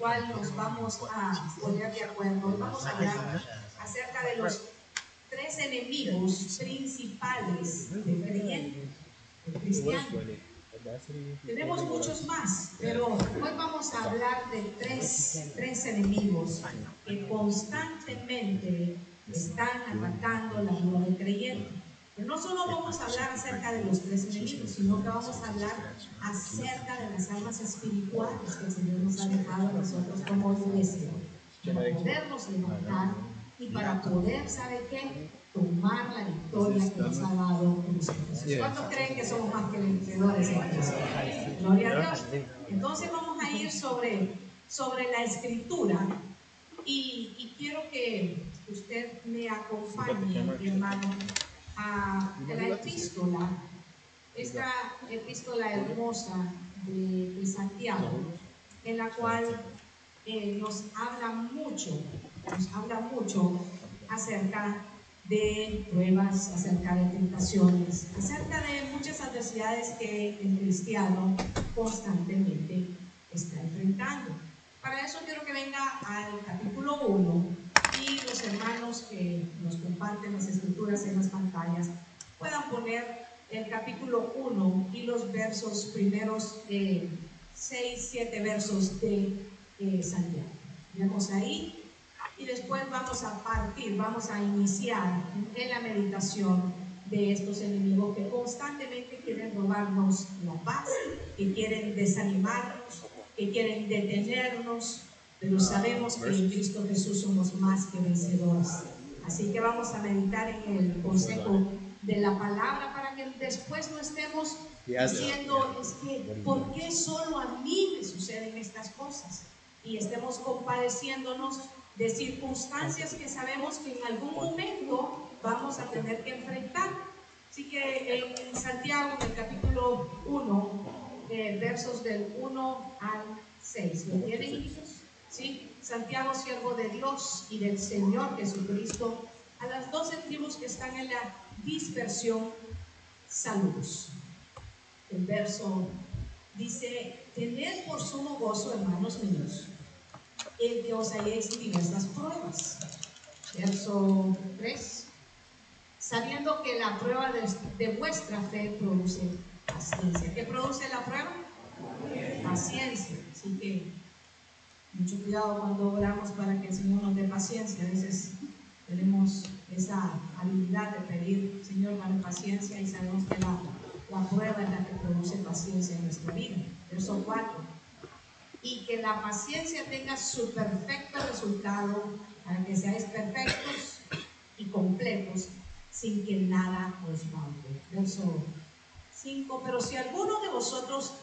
cual nos vamos a poner de acuerdo. Vamos a hablar acerca de los tres enemigos principales del creyente, cristiano. Tenemos muchos más, pero hoy vamos a hablar de tres, tres enemigos que constantemente están atacando la vida del creyente. No solo vamos a hablar acerca de los tres enemigos, sino que vamos a hablar acerca de las almas espirituales que el Señor nos ha dejado a nosotros como iglesia, para podernos levantar y para poder, ¿sabe qué? tomar la victoria que nos ha dado. ¿Cuántos creen que somos más que vencedores? Gloria a Dios. Entonces vamos a ir sobre, sobre la escritura. Y, y quiero que usted me acompañe, hermano, a la epístola, esta epístola hermosa de, de Santiago, en la cual eh, nos habla mucho, nos habla mucho acerca de pruebas, acerca de tentaciones, acerca de muchas adversidades que el cristiano constantemente está enfrentando. Para eso quiero que venga al capítulo 1 y los hermanos que nos comparten las escrituras en las pantallas puedan poner el capítulo 1 y los versos primeros 6, eh, 7 versos de eh, Santiago. Vemos ahí y después vamos a partir, vamos a iniciar en la meditación de estos enemigos que constantemente quieren robarnos la paz, que quieren desanimarnos, que quieren detenernos, pero sabemos que en Cristo Jesús somos más que vencedores. Así que vamos a meditar en el consejo de la palabra para que después no estemos diciendo, es que, ¿por qué solo a mí me suceden estas cosas? Y estemos compadeciéndonos de circunstancias que sabemos que en algún momento vamos a tener que enfrentar. Así que en Santiago, en el capítulo 1, eh, versos del 1 al 6, ¿lo tienen hijos? ¿Sí? Santiago, siervo de Dios y del Señor Jesucristo, a las doce tribus que están en la dispersión, saludos. El verso dice, tened por sumo gozo, hermanos míos, el que os hayáis diversas pruebas. Verso 3. Sabiendo que la prueba de, vuestra fe produce paciencia. ¿Qué produce la prueba? Paciencia. Así que mucho cuidado cuando oramos para que el Señor nos dé paciencia. A veces tenemos esa habilidad de pedir, Señor, dame paciencia y sabemos que la, la prueba es la que produce paciencia en nuestra vida. Verso 4 y que la paciencia tenga su perfecto resultado para que seáis perfectos y completos sin que nada os falte. Verso 5. Pero si alguno de vosotros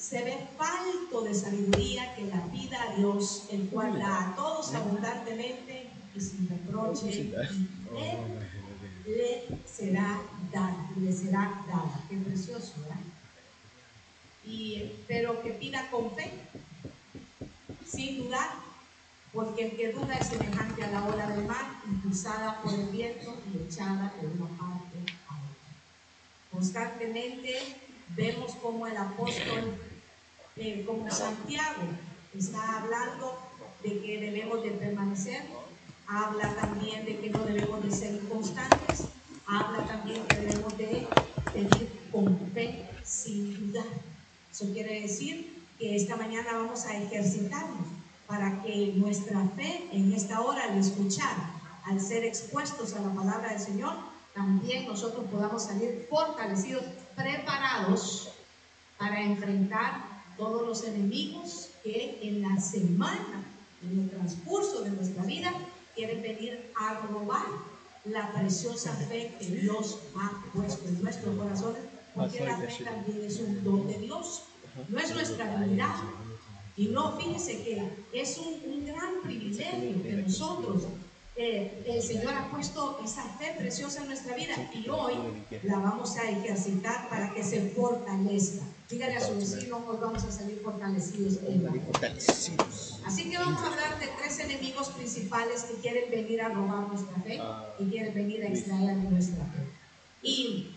se ve falto de sabiduría, que la pida a Dios, el cual da a todos abundantemente y sin reproche, él le será dado, le será dada. Qué precioso, ¿verdad? y, pero que pida con fe, sin dudar, porque el que duda es semejante a la ola del mar, impulsada por el viento y echada de una parte a otra. Constantemente vemos como el apóstol, eh, como Santiago, está hablando de que debemos de permanecer, habla también de que no debemos de ser inconstantes, habla también que debemos de pedir con fe sin dudar. Eso quiere decir que esta mañana vamos a ejercitarnos para que nuestra fe en esta hora al escuchar, al ser expuestos a la palabra del Señor, también nosotros podamos salir fortalecidos, preparados para enfrentar todos los enemigos que en la semana, en el transcurso de nuestra vida, quieren venir a robar la preciosa fe que Dios ha puesto en nuestros corazones porque la fe también es un don de Dios, no es nuestra habilidad. Y no, fíjese que es un, gran privilegio que nosotros, eh, el Señor ha puesto esa fe preciosa en nuestra vida y hoy la vamos a ejercitar para que se fortalezca. Dígale a su vecino, hoy vamos a salir fortalecidos. Así que vamos a hablar de tres enemigos principales que quieren venir a robar nuestra fe y quieren venir a extraer nuestra fe. Y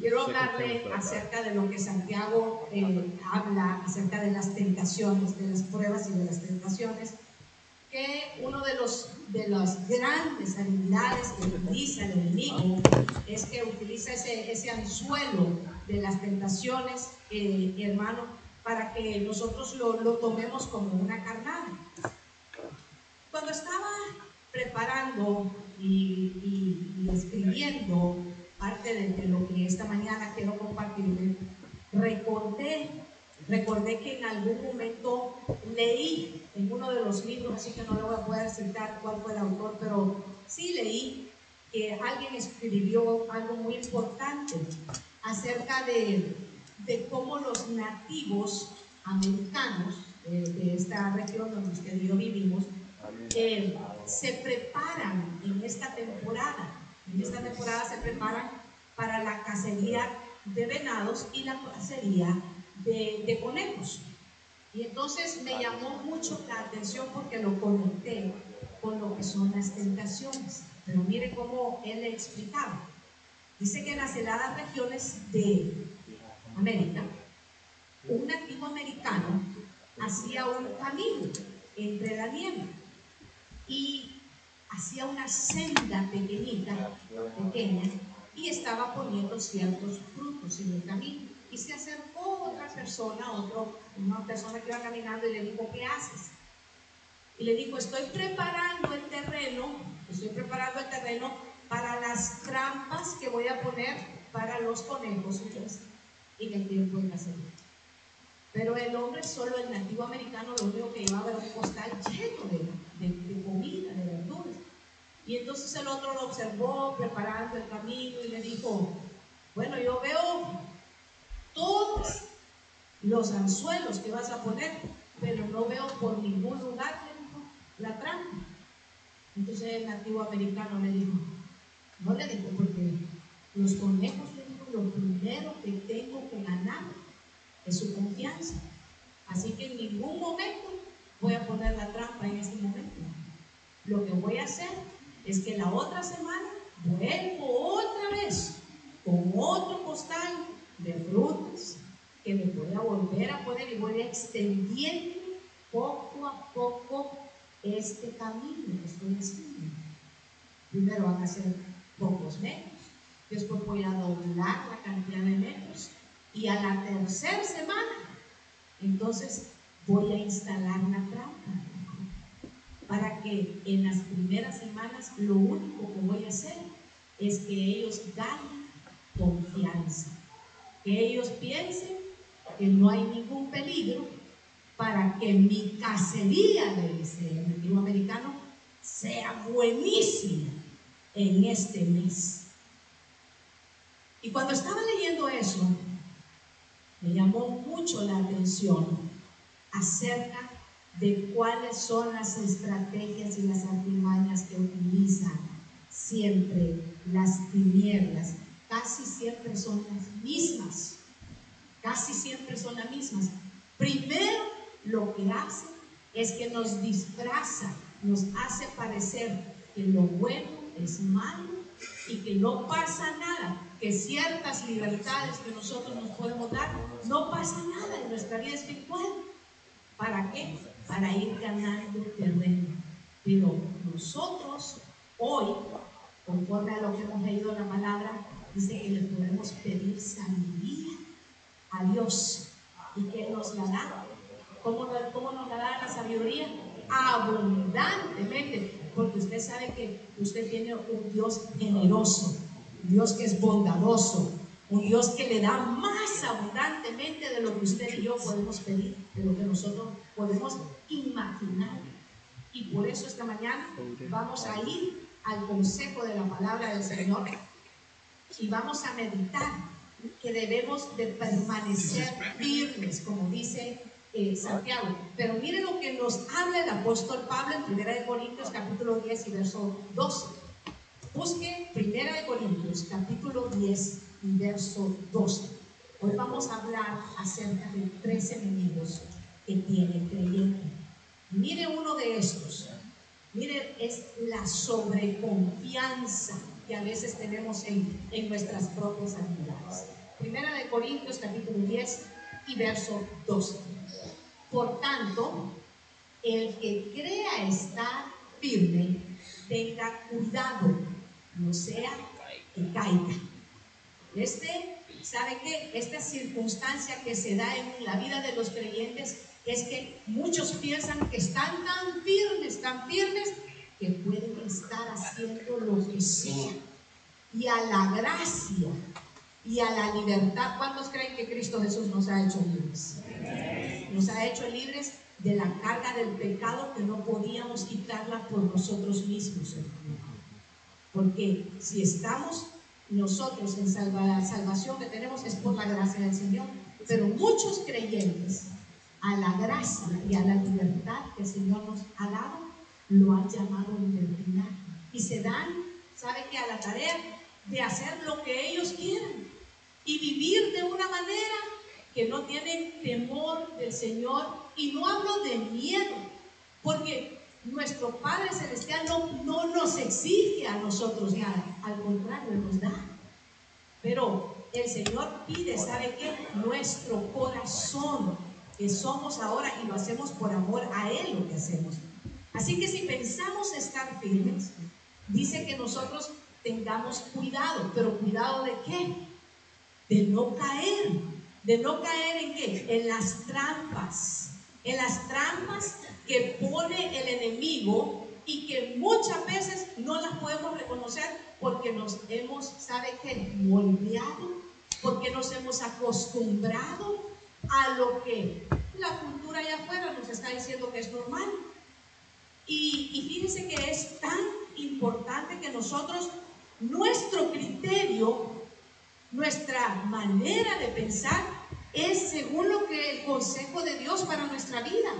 quiero hablarle acerca de lo que Santiago eh, habla acerca de las tentaciones, de las pruebas y de las tentaciones, que uno de los de las grandes habilidades que utiliza el enemigo es que utiliza ese, ese anzuelo de las tentaciones, eh, hermano, para que nosotros lo, lo tomemos como una carnada. Cuando estaba preparando y, y escribiendo parte de, lo que esta mañana quiero compartirle, recordé, recordé que en algún momento leí en uno de los libros, así que no le voy a poder citar cuál fue el autor, pero sí leí que alguien escribió algo muy importante acerca de, de cómo los nativos americanos eh, de esta región donde usted yo vivimos eh, se preparan en esta temporada. En esta temporada se preparan para la cacería de venados y la cacería de. Y entonces me llamó mucho la atención porque lo conecté con lo que son las tentaciones. Pero mire cómo él le explicaba. Dice que en las heladas regiones de América, un nativo americano hacía un camino entre la nieve y hacía una senda pequeñita, pequeña, y estaba poniendo ciertos frutos en el camino. Y se acercó otra persona, otro, una persona que iba caminando y le dijo, ¿qué haces? Y le dijo, estoy preparando el terreno, estoy preparando el terreno para las trampas que voy a poner para los conejos en el tiempo de cacería. Pero el hombre, solo el nativo americano, lo único que llevaba era un costal lleno de, de comida, de verduras. Y entonces el otro lo observó preparando el camino y le dijo, bueno, yo veo todos los anzuelos que vas a poner, pero no veo por ningún lugar, la trampa. Entonces el nativo americano le dijo, no le dijo, porque los conejos, le dijo, lo primero que tengo que ganar es su confianza. Así que en ningún momento voy a poner la trampa en este momento. Lo que voy a hacer es que la otra semana vuelvo otra vez con otro costal de frutas que me voy a volver a poner y voy a extendiendo poco a poco este camino que estoy haciendo. Primero van a ser pocos metros, después voy a doblar la cantidad de metros y a la tercera semana, entonces voy a instalar la trampa para que en las primeras semanas lo único que voy a hacer es que ellos ganen confianza, que ellos piensen que no hay ningún peligro para que mi cacería, le dice el nativo americano, sea buenísima en este mes. Y cuando estaba leyendo eso, me llamó mucho la atención acerca de cuáles son las estrategias y las artimañas que utilizan siempre las tinieblas. Casi siempre son las mismas. Casi siempre son las mismas. Primero lo que hace es que nos disfraza, nos hace parecer que lo bueno es malo y que no pasa nada, que ciertas libertades que nosotros nos podemos dar, no pasa nada en nuestra vida espiritual. ¿Para qué? para ir ganando terreno. Pero nosotros hoy, conforme a lo que hemos leído en la palabra, dice que le podemos pedir sabiduría a Dios y que nos la da. ¿Cómo, ¿Cómo nos la da la sabiduría? Abundantemente, porque usted sabe que usted tiene un Dios generoso, un Dios que es bondadoso, un Dios que le da más abundantemente de lo que usted y yo podemos pedir, de lo que nosotros podemos imaginar. Y por eso esta mañana vamos a ir al consejo de la palabra del Señor y vamos a meditar que debemos de permanecer firmes, como dice eh, Santiago. Pero mire lo que nos habla el apóstol Pablo en 1 Corintios capítulo 10 y verso 12. Busque 1 Corintios capítulo 10 verso 12. Hoy vamos a hablar acerca de tres enemigos que tiene el creyente. Mire uno de estos. Mire, es la sobreconfianza a veces tenemos en, en nuestras propias actividades. Primera de Corintios capítulo 10 y verso 12. Por tanto, el que crea estar firme, tenga cuidado, no sea que caiga. Este, ¿sabe qué? Esta circunstancia que se da en la vida de los creyentes es que muchos piensan que están tan firmes, tan firmes, que pueden estar haciendo lo que sea. Y a la gracia y a la libertad, ¿cuántos creen que Cristo Jesús nos ha hecho libres? Nos ha hecho libres de la carga del pecado que no podíamos quitarla por nosotros mismos, Porque si estamos nosotros en salvación que tenemos es por la gracia del Señor. Pero muchos creyentes a la gracia y a la libertad que el Señor nos ha dado, lo han llamado libertinaje. Y se dan, ¿sabe que A la tarea de hacer lo que ellos quieran y vivir de una manera que no tienen temor del Señor. Y no hablo de miedo, porque nuestro Padre Celestial no, no nos exige a nosotros nada, al contrario, nos da. Pero el Señor pide, ¿sabe qué? Nuestro corazón, que somos ahora y lo hacemos por amor a Él lo que hacemos. Así que si pensamos estar firmes, dice que nosotros tengamos cuidado, pero cuidado de qué? De no caer. ¿De no caer en qué? En las trampas. En las trampas que pone el enemigo y que muchas veces no las podemos reconocer porque nos hemos, ¿sabe qué? Moldeado, porque nos hemos acostumbrado a lo que la cultura allá afuera nos está diciendo que es normal. Y, y fíjense que es tan importante que nosotros, nuestro criterio, nuestra manera de pensar es según lo que el consejo de Dios para nuestra vida.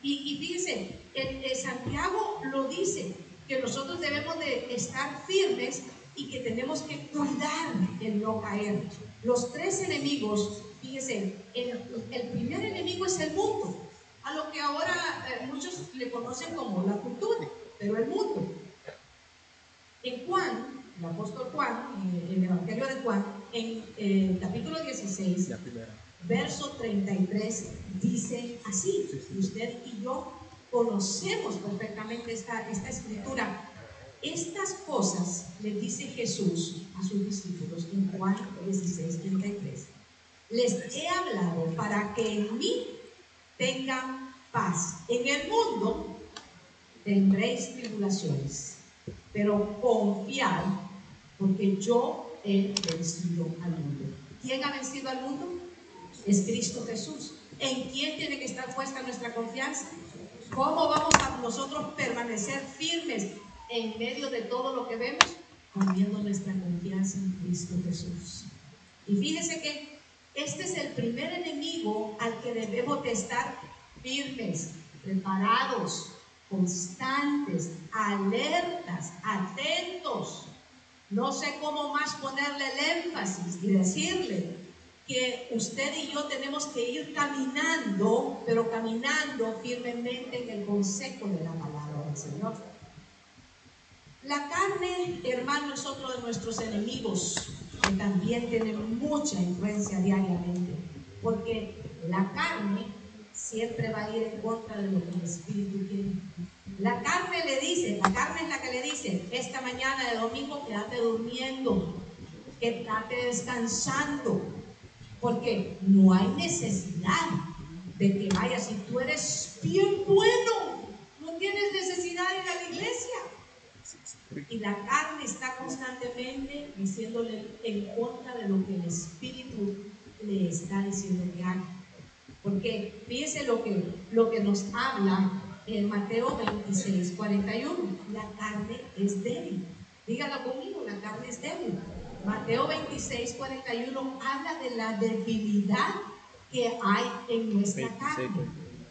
Y, fíjense, el, Santiago lo dice, que nosotros debemos de estar firmes y que tenemos que cuidar el no caer. Los tres enemigos, fíjense, el primer enemigo es el mundo, a lo que ahora eh, muchos le conocen como la cultura, pero el mundo. En Juan, el apóstol Juan, en el Evangelio de Juan, en el eh, capítulo 16, verso 33, dice así, usted y yo conocemos perfectamente esta, esta escritura. Estas cosas le dice Jesús a sus discípulos en Juan 16, 33. Les he hablado para que en mí tengan paz. En el mundo tendréis tribulaciones, pero confiad, porque yo he vencido al mundo. ¿Quién ha vencido al mundo? Es Cristo Jesús. ¿En quién tiene que estar puesta nuestra confianza? ¿Cómo vamos a nosotros permanecer firmes en medio de todo lo que vemos? Poniendo nuestra confianza en Cristo Jesús. Y fíjese que este es el primer enemigo al que debemos de estar firmes, preparados, constantes, alertas, atentos. No sé cómo más ponerle el énfasis y decirle, que usted y yo tenemos que ir caminando, pero caminando firmemente en el consejo de la palabra del Señor. La carne, hermano, es otro de nuestros enemigos que también tiene mucha influencia diariamente, porque la carne siempre va a ir en contra de lo que el Espíritu quiere. La carne le dice, la carne es la que le dice, esta mañana de domingo quédate durmiendo, quédate descansando, porque no hay necesidad de que vayas. Si tú eres bien bueno, no tienes necesidad de ir a la iglesia. Y la carne está constantemente diciéndole en contra de lo que el Espíritu le está diciendo que haga. Porque fíjese lo que, lo que nos habla en Mateo 26, 41. La carne es débil. Dígalo conmigo, la carne es débil. Mateo 26, 41 habla de la debilidad que hay en nuestra carne.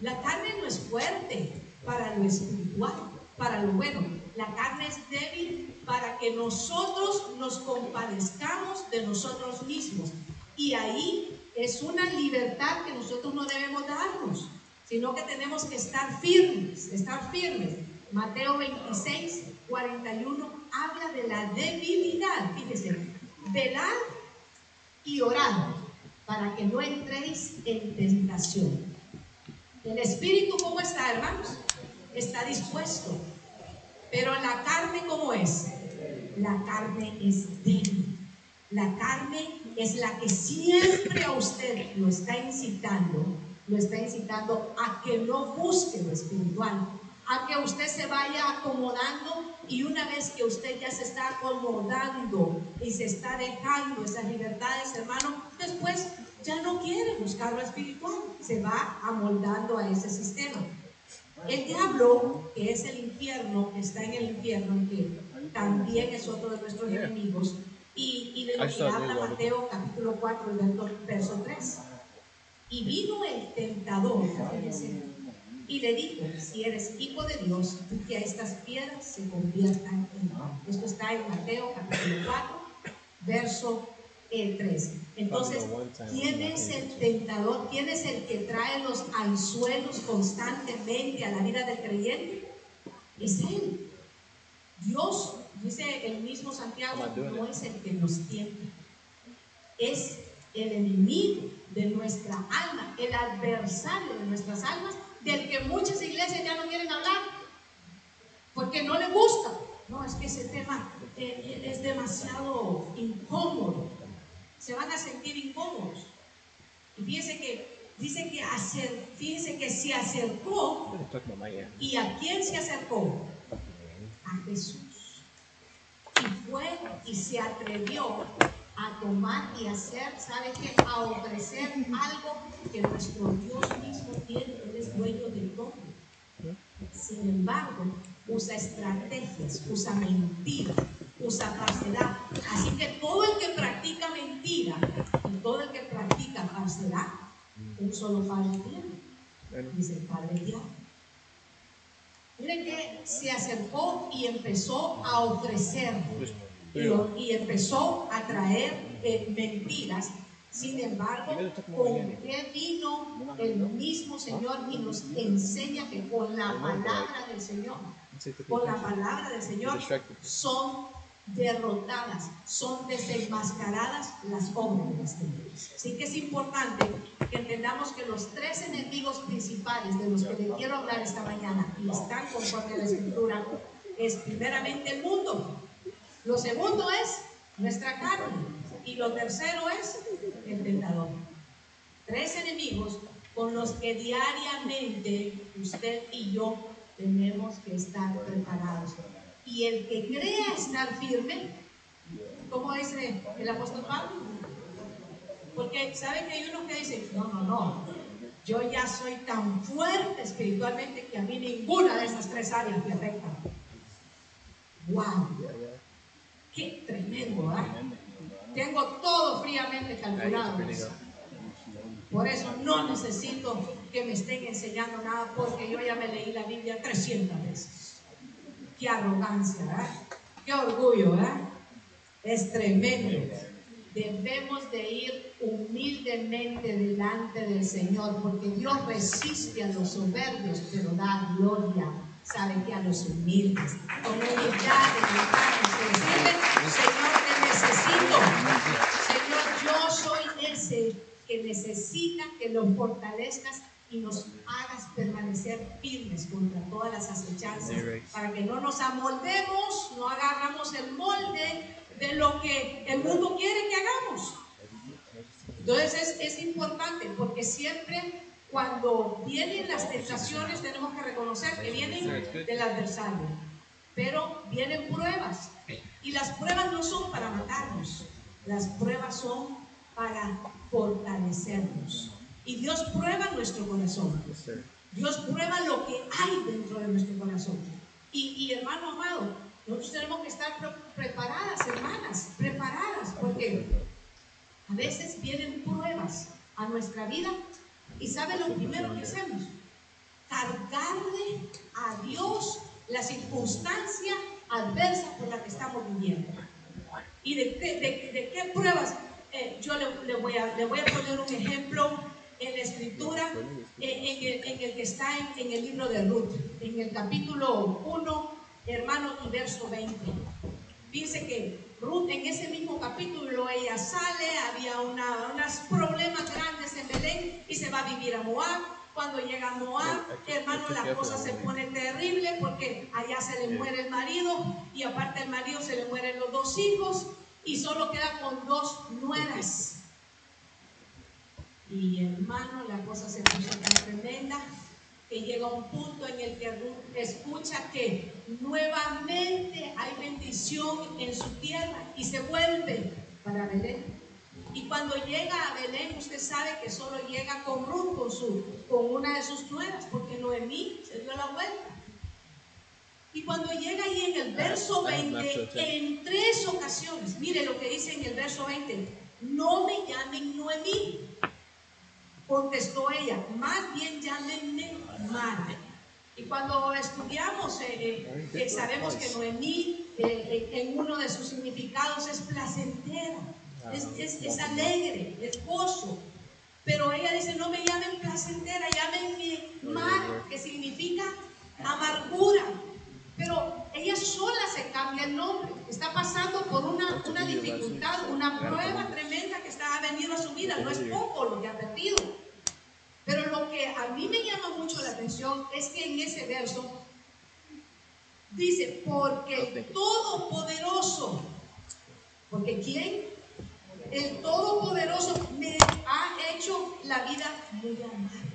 La carne no es fuerte para lo espiritual, para lo bueno. La carne es débil para que nosotros nos compadezcamos de nosotros mismos. Y ahí es una libertad que nosotros no debemos darnos, sino que tenemos que estar firmes, estar firmes. Mateo 26, 41 habla de la debilidad. Fíjese, velad y orad para que no entréis en tentación. El espíritu, ¿cómo está, hermanos? Está dispuesto. Pero la carne, ¿cómo es? La carne es débil. La carne es la que siempre a usted lo está incitando, lo está incitando a que no busque lo espiritual, a que usted se vaya acomodando y una vez que usted ya se está acomodando y se está dejando esas libertades, hermano, después ya no quiere buscar lo espiritual, se va amoldando a ese sistema. El diablo, que es el infierno, que está en el infierno, que también es otro de nuestros enemigos, y, y de lo que habla Mateo capítulo 4, verso 3. Y vino el tentador, y le dijo, si eres hijo de Dios, que a estas piedras se conviertan en. Esto está en Mateo capítulo 4, verso 3. Entonces, ¿quién es el tentador? ¿Quién es el que trae los anzuelos constantemente a la vida del creyente? Es Él. Dios, dice el mismo Santiago, no es el que nos tienta. Es el enemigo de nuestra alma, el adversario de nuestras almas del que muchas iglesias ya no quieren hablar, porque no les gusta. No, es que ese tema eh, eh, es demasiado incómodo. Se van a sentir incómodos. Y fíjense que dice que hacer, fíjense que se acercó. ¿Y a quién se acercó? A Jesús. Y fue y se atrevió a tomar y hacer, ¿sabe qué? A ofrecer algo que nuestro Dios mismo tiene, Él es dueño de todo. Sin embargo, usa estrategias, usa mentira, usa falsedad. Así que todo el que practica mentira y todo el que practica falsedad, un solo padre tiene. Dice el padre diablo. Miren que se acercó y empezó a ofrecer y, empezó a traer eh, mentiras. Sin embargo, ¿con qué vino el mismo Señor y nos enseña que con la palabra del Señor, con la palabra del Señor son derrotadas, son desenmascaradas las obras de las tinieblas. Así que es importante que entendamos que los tres enemigos principales de los que le quiero hablar esta mañana y están conforme a la escritura es primeramente el mundo, lo segundo es nuestra carne. Y lo tercero es el tentador. Tres enemigos con los que diariamente usted y yo tenemos que estar preparados. Y el que crea estar firme, como dice el apóstol Pablo, porque saben que hay unos que dicen, no, no, no, yo ya soy tan fuerte espiritualmente que a mí ninguna de esas tres áreas me afecta. ¡Wow! Qué tremendo, ¿ah? Tengo todo fríamente calculado. Por eso no necesito que me estén enseñando nada porque yo ya me leí la Biblia 300 veces. Qué arrogancia, ¿verdad? Qué orgullo, ¿verdad? Es tremendo. Debemos de ir humildemente delante del Señor porque Dios resiste a los soberbios pero da gloria sabe que a los humildes, con humildad, de Señor, te necesito. Señor, yo soy ese que necesita que nos fortalezcas y nos hagas permanecer firmes contra todas las acechanzas, para que no nos amoldemos, no agarramos el molde de lo que el mundo quiere que hagamos. Entonces es, es importante porque siempre cuando vienen las tentaciones tenemos que reconocer que vienen del adversario, pero vienen pruebas. Y las pruebas no son para matarnos, las pruebas son para fortalecernos. Y Dios prueba nuestro corazón. Dios prueba lo que hay dentro de nuestro corazón. Y, y hermano amado, nosotros tenemos que estar preparadas, hermanas, preparadas, porque a veces vienen pruebas a nuestra vida ¿Y sabe lo primero que hacemos? Cargarle a Dios la circunstancia adversa por la que estamos viviendo. ¿Y de, de, qué pruebas? Eh, yo le, voy a, le voy a poner un ejemplo en la escritura, eh, en, el, en, el, que está en, en, el libro de Ruth, en el capítulo 1, hermano, y verso 20. Dice que Ruth en ese mismo capítulo ella sale, había una, unos problemas grandes en Belén y se va a vivir a Moab. Cuando llega a Moab, hermano, la cosa se pone terrible porque allá se le muere el marido y aparte el marido se le mueren los dos hijos y solo queda con dos nueras. Y hermano, la cosa se puso tan tremenda que llega un punto en el que Ruth escucha que nuevamente hay bendición en su tierra y se vuelve para Belén. Y cuando llega a Belén, usted sabe que solo llega con Ruth, con, su, con una de sus nuevas, porque Noemí se dio la vuelta. Y cuando llega ahí en el verso 20, en tres ocasiones, mire lo que dice en el verso 20, no me llamen Noemí, Contestó ella, más bien llámenme madre. Y cuando estudiamos, eh, eh, eh, sabemos que Noemí en uno de sus significados es placentera, ah, es, alegre, es gozo. Pero ella dice, no me llamen placentera, llámenme mar, que significa amargura. Pero ella sola se cambia el nombre. Está pasando por una, una dificultad, una prueba tremenda que está, ha venido a su vida. No es poco lo que ha perdido. Pero lo que a mí me llama mucho la atención es que en ese verso dice, porque el Todopoderoso, porque ¿quién? El Todopoderoso me ha hecho la vida muy amarga.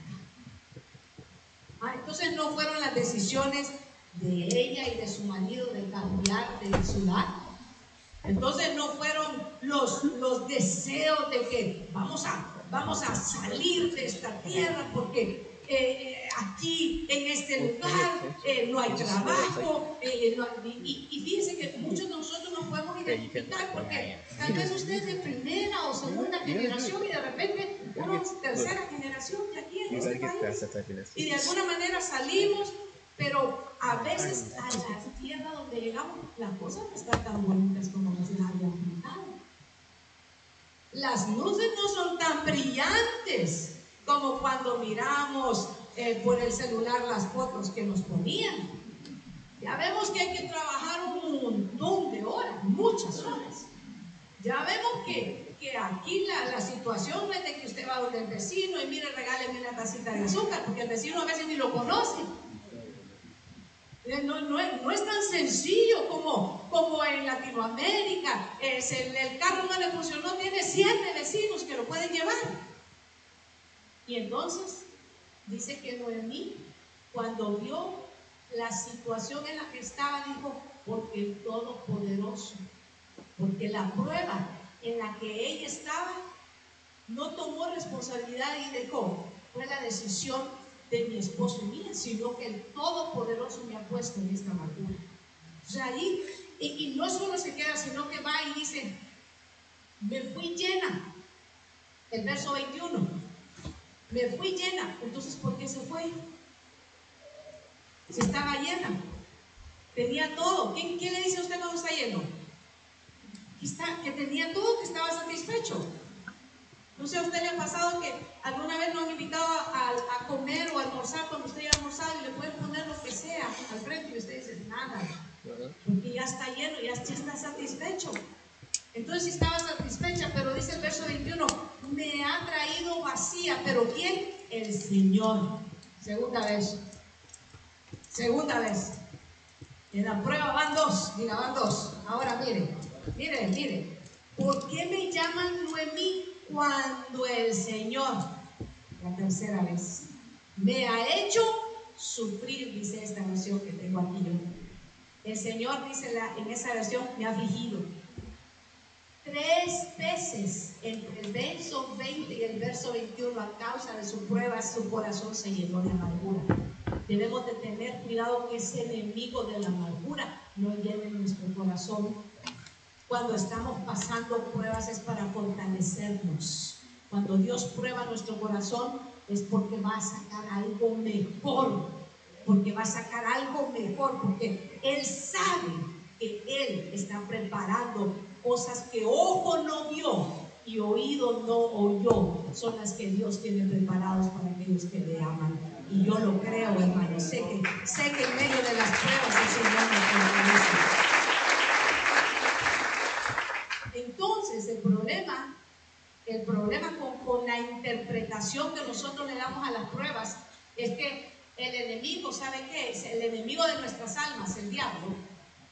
Ah, entonces no fueron las decisiones de ella y de su marido de cambiar de ciudad. Entonces no fueron los, los deseos de que vamos a vamos a salir de esta tierra porque eh, eh, aquí en este lugar eh, no hay trabajo. y, y, fíjense que muchos de nosotros nos podemos identificar porque tal vez usted es de primera o segunda generación y de repente es tercera generación de aquí en este país. Y de alguna manera salimos, pero a veces a la tierra donde llegamos las cosas no están tan bonitas como nos habían pintado. Las luces no son tan brillantes como cuando miramos eh, por el celular las fotos que nos ponían. Ya vemos que hay que trabajar un montón de horas, muchas horas. Ya vemos que, que aquí la, la, situación no es de que usted va donde el vecino y mire, regáleme una tacita de azúcar, porque el vecino a veces ni lo conoce. Eh, no, es tan sencillo como, como en Latinoamérica. El, el, carro no le funcionó, tiene siete vecinos que lo pueden llevar. Y entonces dice que Noemí, cuando vio la situación en la que estaba, dijo, porque el Todopoderoso, porque la prueba en la que ella estaba no tomó responsabilidad y dejó, fue la decisión de mi esposo y mía, sino que el Todopoderoso me ha puesto en esta amargura. O sea, ahí, y, no solo se queda, sino que va y dice, me fui llena. El verso 21, me fui llena. Entonces, ¿por qué se fue? Si estaba llena, tenía todo. ¿Qué, qué le dice a usted cuando está lleno? Que, tenía todo, que estaba satisfecho. No sé, a usted le ha pasado que alguna vez nos han invitado a, a nada, porque ya está lleno, ya, está satisfecho. Entonces estaba satisfecha, pero dice el verso 21, me ha traído vacía, pero ¿quién? El Señor. Segunda vez. Segunda vez. En la prueba van dos, diga, van dos. Ahora mire, mire, mire. ¿Por qué me llaman Noemí? cuando el Señor, la tercera vez, me ha hecho sufrir, dice esta versión que tengo aquí yo. El Señor dice en esa versión, me ha afligido. Tres veces entre el verso 20 y el verso 21, a causa de su prueba, su corazón se llenó de amargura. Debemos de tener cuidado que ese enemigo de la amargura no llene nuestro corazón cuando estamos pasando pruebas es para fortalecernos. Cuando Dios prueba nuestro corazón es porque va a sacar algo mejor. Porque va a sacar algo mejor. Porque él sabe que Él está preparando cosas que ojo no vio y oído no oyó. Son las que Dios tiene preparados para aquellos que le aman. Y yo lo creo, hermano. Sé que, sé que en medio de las pruebas el Señor nos Entonces, el problema, el problema con, con la interpretación que nosotros le damos a las pruebas es que el enemigo de nuestras almas, el diablo,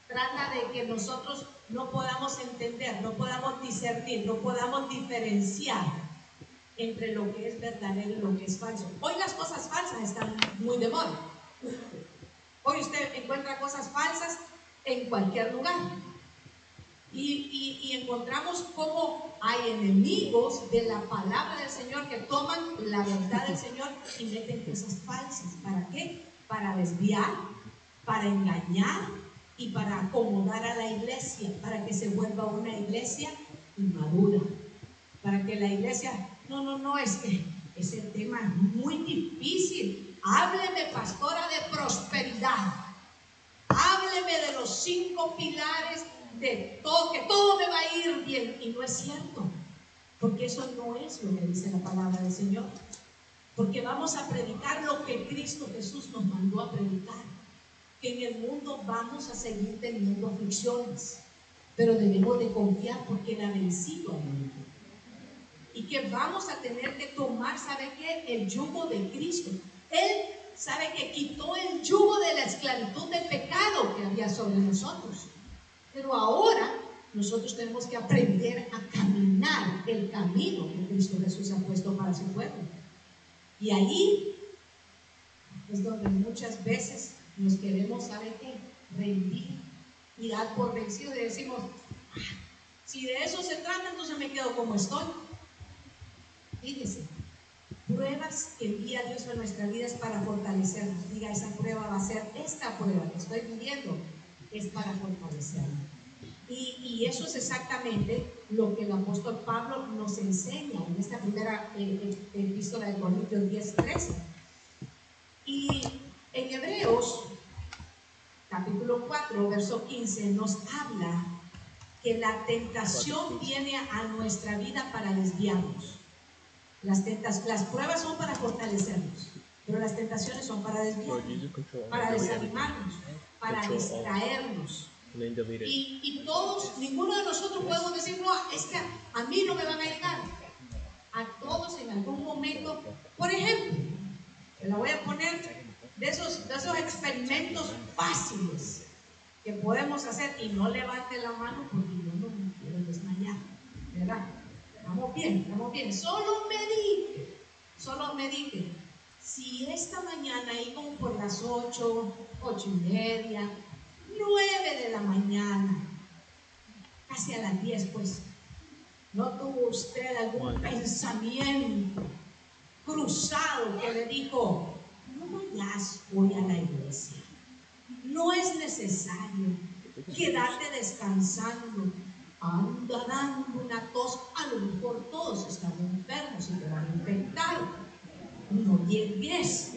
trata de que nosotros no podamos entender, no podamos discernir, no podamos diferenciar entre lo que es verdadero y lo que es falso. Hoy las cosas falsas están muy de moda. Hoy usted encuentra cosas falsas en cualquier lugar. Y, encontramos cómo hay enemigos de la palabra del Señor que toman la verdad del Señor y meten cosas falsas. ¿Para qué? Para desviar, para engañar y para acomodar a la iglesia, para que se vuelva una iglesia inmadura. Para que la iglesia, no, no, no, es que ese tema es muy difícil. Hábleme, pastora, de prosperidad. Hábleme de los cinco pilares de todo, que todo me va a ir bien. Y no es cierto, porque eso no es lo que dice la palabra del Señor. Porque vamos a predicar lo que Cristo Jesús nos mandó a predicar. Que en el mundo vamos a seguir teniendo aflicciones, pero debemos de confiar porque Él ha vencido al mundo. Y que vamos a tener que tomar, ¿sabe qué? El yugo de Cristo. Él sabe que quitó el yugo de la esclavitud del pecado que había sobre nosotros. Pero ahora nosotros tenemos que aprender a caminar el camino que Cristo Jesús ha puesto para su pueblo. Y ahí es donde muchas veces nos queremos, ¿sabe qué? Rendir y dar por vencido y decimos, ah, si de eso se trata, entonces me quedo como estoy. Fíjese, pruebas que envía Dios a nuestra vida es para fortalecernos. Diga, esa prueba va a ser esta prueba que estoy viviendo es para fortalecerlo. Y, y, eso es exactamente lo que el apóstol Pablo nos enseña en esta primera eh, eh, epístola de Corintios 10, 13. Y en Hebreos, capítulo 4, verso 15, nos habla que la tentación viene a nuestra vida para desviarnos. Las, tentas, las pruebas son para fortalecernos, pero las tentaciones son para desviarnos, para desanimarnos para distraernos. Y, y, todos, ninguno de nosotros podemos decir, no, es que a mí no me van a llegar. A todos en algún momento, por ejemplo, la voy a poner de esos, de esos experimentos fáciles que podemos hacer y no levante la mano porque yo no me quiero desmayar, ¿verdad? Estamos bien, estamos bien. Solo medite, solo medite si esta mañana íbamos por las ocho, ocho y media, nueve de la mañana, casi a las diez, pues, ¿no tuvo usted algún pensamiento cruzado que le dijo, no vayas hoy a la iglesia? No es necesario quedarte descansando. Anda dando una tos, a lo mejor todos están enfermos y te van a infectar no llegues.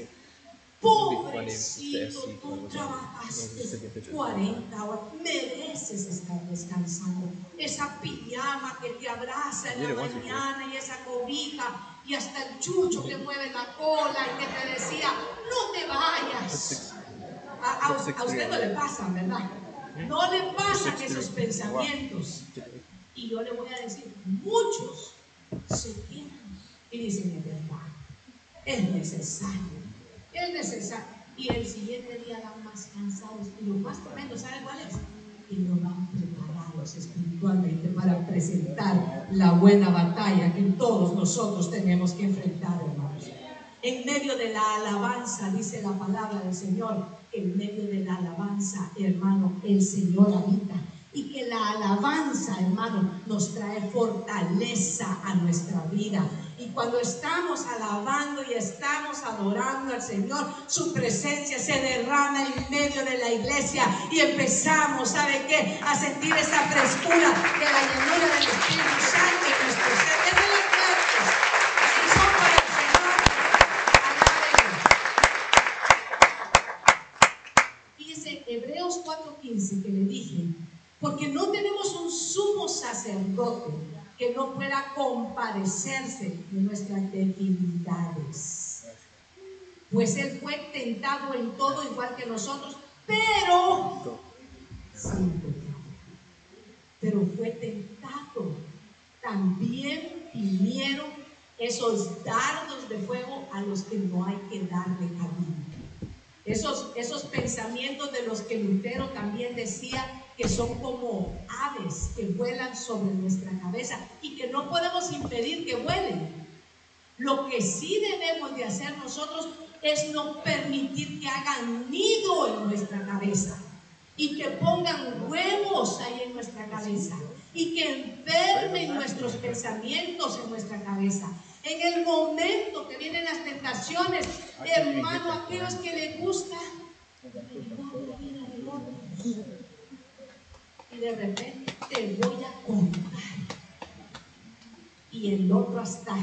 Pobrecito, tú trabajaste 40 horas, mereces estar descansando. Esa pijama que te abraza en la mañana y esa cobija y hasta el chucho que mueve la cola y que te decía, no te vayas. A, a usted no le pasa, ¿verdad? No le pasan esos pensamientos. Y yo le voy a decir, muchos se quedan y dicen, es verdad es necesario, es necesario. Y el siguiente día van más cansados. Y lo más tremendo, ¿saben cuál es? Y no van preparados espiritualmente para presentar la buena batalla que todos nosotros tenemos que enfrentar, hermanos. En medio de la alabanza, dice la palabra del Señor, en medio de la alabanza, hermano, el Señor habita y que la alabanza, hermano, nos trae fortaleza a nuestra vida. Y cuando estamos alabando y estamos adorando al Señor, su presencia se derrama en medio de la iglesia y empezamos, ¿sabe qué? A sentir esa frescura de la llenura del Espíritu Santo en nuestro ser. Es de las son para el Hebreos 4:15 que le dije porque no tenemos un sumo sacerdote que no pueda compadecerse de nuestras debilidades. Pues Él fue tentado en todo igual que nosotros, pero sin. Pero fue tentado. También vinieron esos dardos de fuego a los que no hay que darle camino. Esos, esos pensamientos de los que Lutero también decía que son como aves que vuelan sobre nuestra cabeza y que no podemos impedir que vuelen. Lo que sí debemos de hacer nosotros es no permitir que hagan nido en nuestra cabeza y que pongan huevos ahí en nuestra cabeza y que enfermen nuestros pensamientos en nuestra cabeza. En el momento que vienen las tentaciones, hermano, aquellos que les gusta y de repente te voy a contar. Y el otro hasta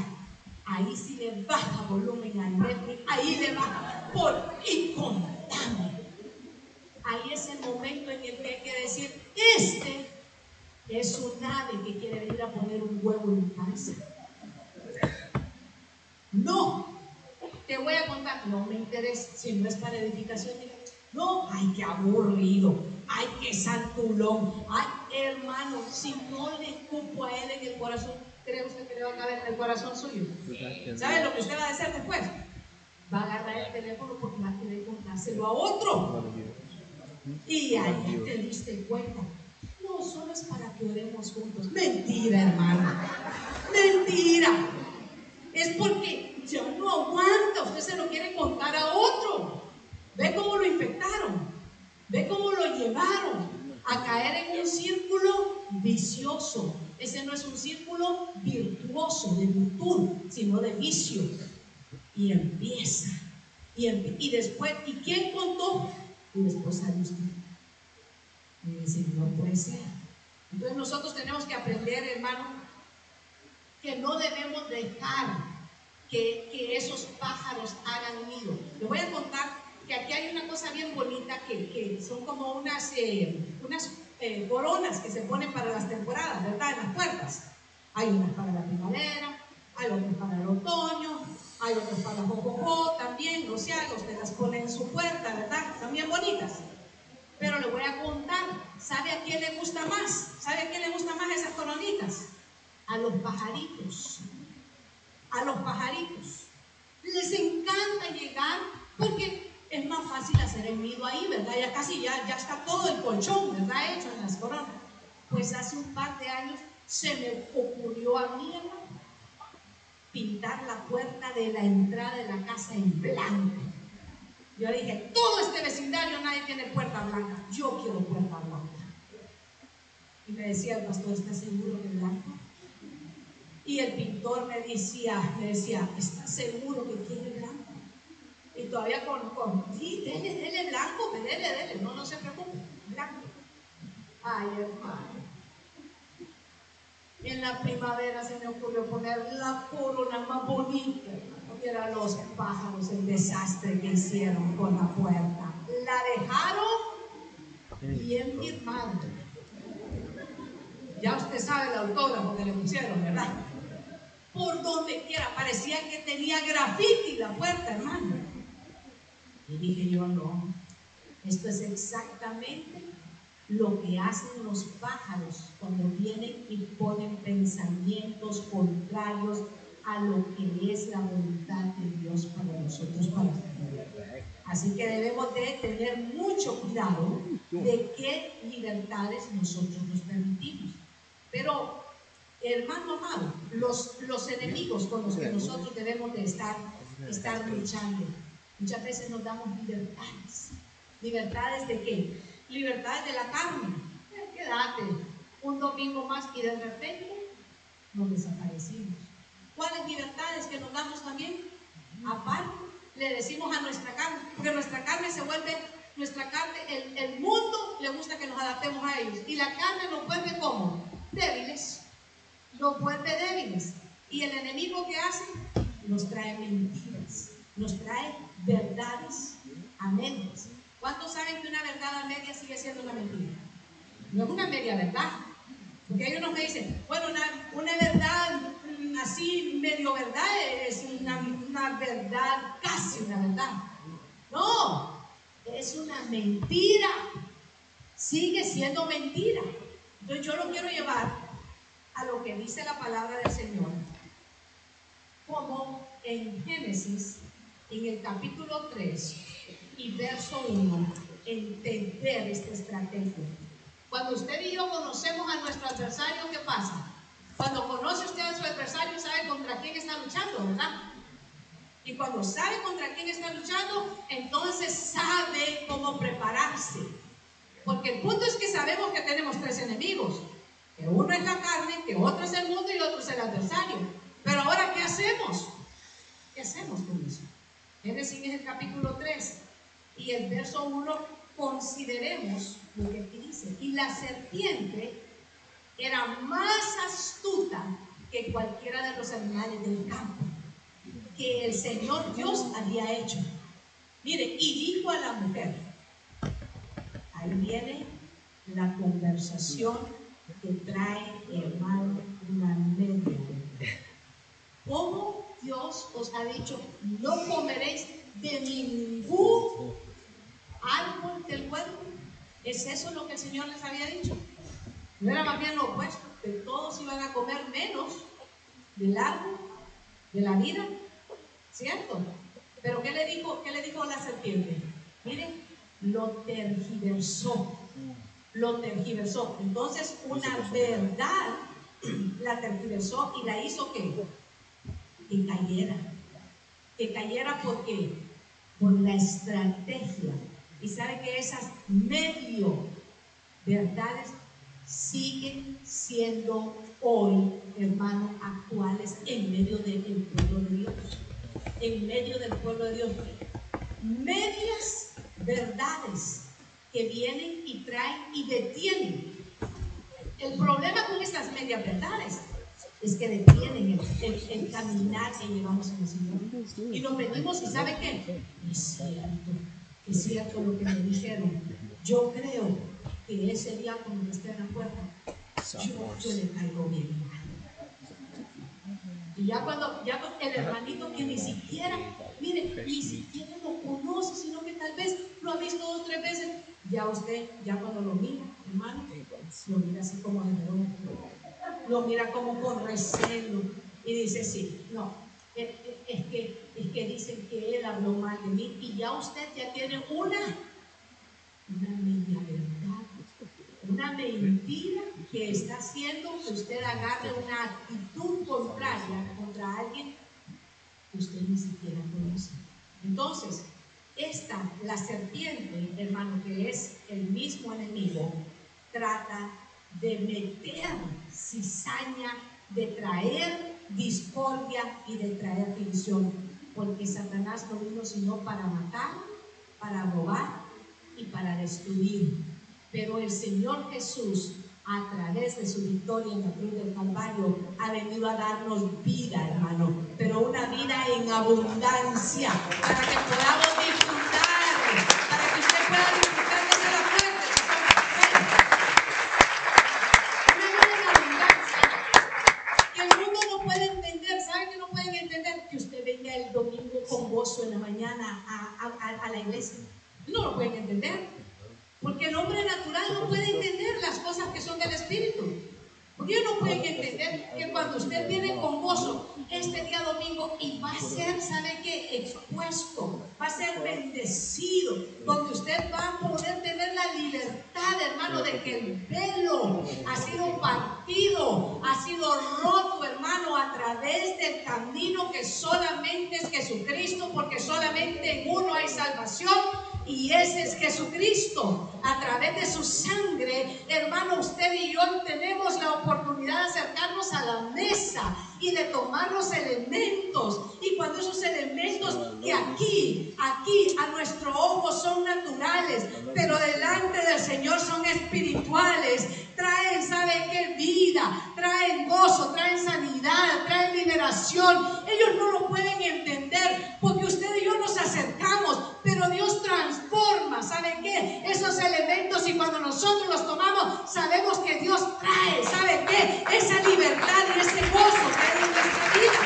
ahí sí le baja volumen al ahí le baja por y contame. Ahí es el momento en el que hay que decir, este es un ave que quiere venir a poner un huevo en mi cabeza. No, te voy a contar, no me interesa, si no es para edificación, no, ay, qué aburrido, ay, qué santulón, ay, hermano, si no le cupo a él en el corazón, ¿cree usted que le va a caber en el corazón suyo? ¿Sabe lo que usted va a hacer después? Va a agarrar el teléfono porque va a querer contárselo a otro. Y ahí te diste cuenta. No, solo es para que oremos juntos. Mentira, hermano. Mentira. Es porque ya no aguanta. Usted se lo quiere contar a otro. Ve cómo lo infectaron. Ve cómo lo llevaron a caer en un círculo vicioso. Ese no es un círculo virtuoso de virtud, sino de vicio. Y empieza. Y, después, ¿y quién contó? Y después sale usted. Y dice, no puede ser. Entonces nosotros tenemos que aprender, hermano, que no debemos dejar que, que esos pájaros hagan nido. Le voy a contar que aquí hay una cosa bien bonita que, que son como unas, eh, unas eh, coronas que se ponen para las temporadas, ¿verdad? En las puertas. Hay unas para la primavera, hay otras para el otoño, hay otras para la jojojo también, o sea, usted las pone en su puerta, ¿verdad? También bonitas. Pero le voy a contar, ¿sabe a quién le gusta más? ¿Sabe a quién le gusta más esas coronitas? A los pajaritos. A los pajaritos. Les encanta llegar porque es más fácil hacer el nido ahí, ¿verdad? Ya casi ya, ya está todo el colchón, ¿verdad? Hecho en las coronas. Pues hace un par de años se me ocurrió a mí, pintar la puerta de la entrada de la casa en blanco. Yo dije, todo este vecindario nadie tiene puerta blanca, yo quiero puerta blanca. Y me decía el pastor, ¿estás seguro que blanco? Y el pintor me decía, me decía, ¿estás seguro que quiere blanco? Y todavía con, con sí, dele, dele blanco, dele, dele, no, no se preocupe, blanco. Ay, hermano. En la primavera se me ocurrió poner la corona más bonita, porque eran los pájaros, el desastre que hicieron con la puerta. La dejaron bien firmada. Ya usted sabe el autógrafo que le pusieron, ¿verdad? Por donde quiera, parecía que tenía grafiti la puerta, hermano. Y dije yo, no, esto es exactamente lo que hacen los pájaros cuando vienen y ponen pensamientos contrarios a lo que es la voluntad de Dios para nosotros, para Así que debemos de tener mucho cuidado de qué libertades nosotros nos permitimos. Pero, hermano amado, los, los enemigos con los que nosotros debemos de estar, estar luchando, muchas veces nos damos libertades. ¿Libertades de qué? libertades de la carne. Quédate un domingo más y de repente nos desaparecimos. ¿Cuáles libertades que nos damos también? Aparte, le decimos a nuestra carne, porque nuestra carne se vuelve, nuestra carne, el, mundo le gusta que nos adaptemos a ellos. Y la carne nos vuelve como débiles, nos vuelve débiles. Y el enemigo que hace nos trae mentiras, nos trae verdades a medias. ¿Cuántos saben que una verdad a media sigue siendo una mentira? No es una media verdad. Porque hay unos que dicen, bueno, una, verdad así, medio verdad, es una, una verdad, casi una verdad. No, es una mentira. Sigue siendo mentira. Entonces yo lo quiero llevar a lo que dice la palabra del Señor. Como en Génesis, en el capítulo 3, y verso 1, entender esta estrategia. Cuando usted y yo conocemos a nuestro adversario, ¿qué pasa? Cuando conoce usted a su adversario, sabe contra quién está luchando, ¿verdad? Y cuando sabe contra quién está luchando, entonces sabe cómo prepararse. Porque el punto es que sabemos que tenemos tres enemigos. Que uno es la carne, que otro es el mundo y otro es el adversario. Pero ahora, ¿qué hacemos? ¿Qué hacemos con eso? Génesis es el capítulo 3 y el verso 1, consideremos lo que aquí dice. Y la serpiente era más astuta que cualquiera de los animales del campo que el Señor Dios había hecho. Mire, y dijo a la mujer, ahí viene la conversación que trae hermano una media. ¿Cómo Dios os ha dicho, no comeréis de ningún árbol del huerto? ¿Es eso lo que el Señor les había dicho? No era más bien lo opuesto, que todos iban a comer menos del árbol de la vida. ¿Cierto? Pero ¿qué le dijo, qué le dijo la serpiente? Miren, lo tergiversó. Lo tergiversó. Entonces, una verdad la tergiversó y la hizo que, que cayera. Que cayera porque por la estrategia. Y sabe que esas medio verdades siguen siendo hoy, hermano, actuales en medio del pueblo de Dios en medio del pueblo de Dios. Medias verdades que vienen y traen y detienen. El problema con estas medias verdades es que detienen el, caminar que llevamos en el Señor. Y nos venimos y ¿sabe qué? Es cierto, es cierto lo que me dijeron. Yo creo que ese día cuando esté en la puerta, yo, yo le caigo bien y ya cuando, ya el hermanito que ni siquiera, mire, ni siquiera lo conoce, sino que tal vez lo ha visto dos o tres veces, ya usted, ya cuando lo mira, hermano, lo mira así como de lo mira como con recelo y dice, sí, no, es, es, que, es que dicen que él habló mal de mí y ya usted ya tiene una, una media verdad una mentira que está haciendo que usted agarre una actitud contraria contra alguien que usted ni siquiera conoce. Entonces, esta, la serpiente, hermano, que es el mismo enemigo, trata de meter cizaña, de traer discordia y de traer división, porque Satanás no vino sino para matar, para robar y para destruir. Pero el Señor Jesús, a través de su victoria en la cruz del Calvario, ha venido a darnos vida, hermano, pero una vida en abundancia, para que podamos disfrutar, 8 de la mañana a, la iglesia. No lo pueden entender. Porque el hombre natural no puede entender las cosas que son del Espíritu. Porque ellos no pueden entender que cuando usted viene con gozo este día domingo y va a ser, ¿sabe qué? Expuesto, va a ser bendecido, donde usted va a poder tener la libertad, hermano, de que el velo ha sido partido, ha sido roto, hermano, a través del camino que solamente es Jesucristo, porque solamente en uno hay salvación y ese es Jesucristo. A través de su sangre, hermano, usted y yo tenemos la oportunidad de la mesa y de tomar los elementos. Y cuando esos elementos que aquí, aquí a nuestro ojo son naturales, pero delante del Señor son espirituales, traen, ¿sabe qué? Vida, traen gozo, traen sanidad, traen liberación. Ellos no lo pueden entender porque usted y yo nos acercamos, pero Dios transforma, ¿sabe qué? Esos elementos y cuando nosotros los tomamos, sabemos que Dios trae, ¿sabe qué? Esa libertad y ese gozo que hay en nuestra vida.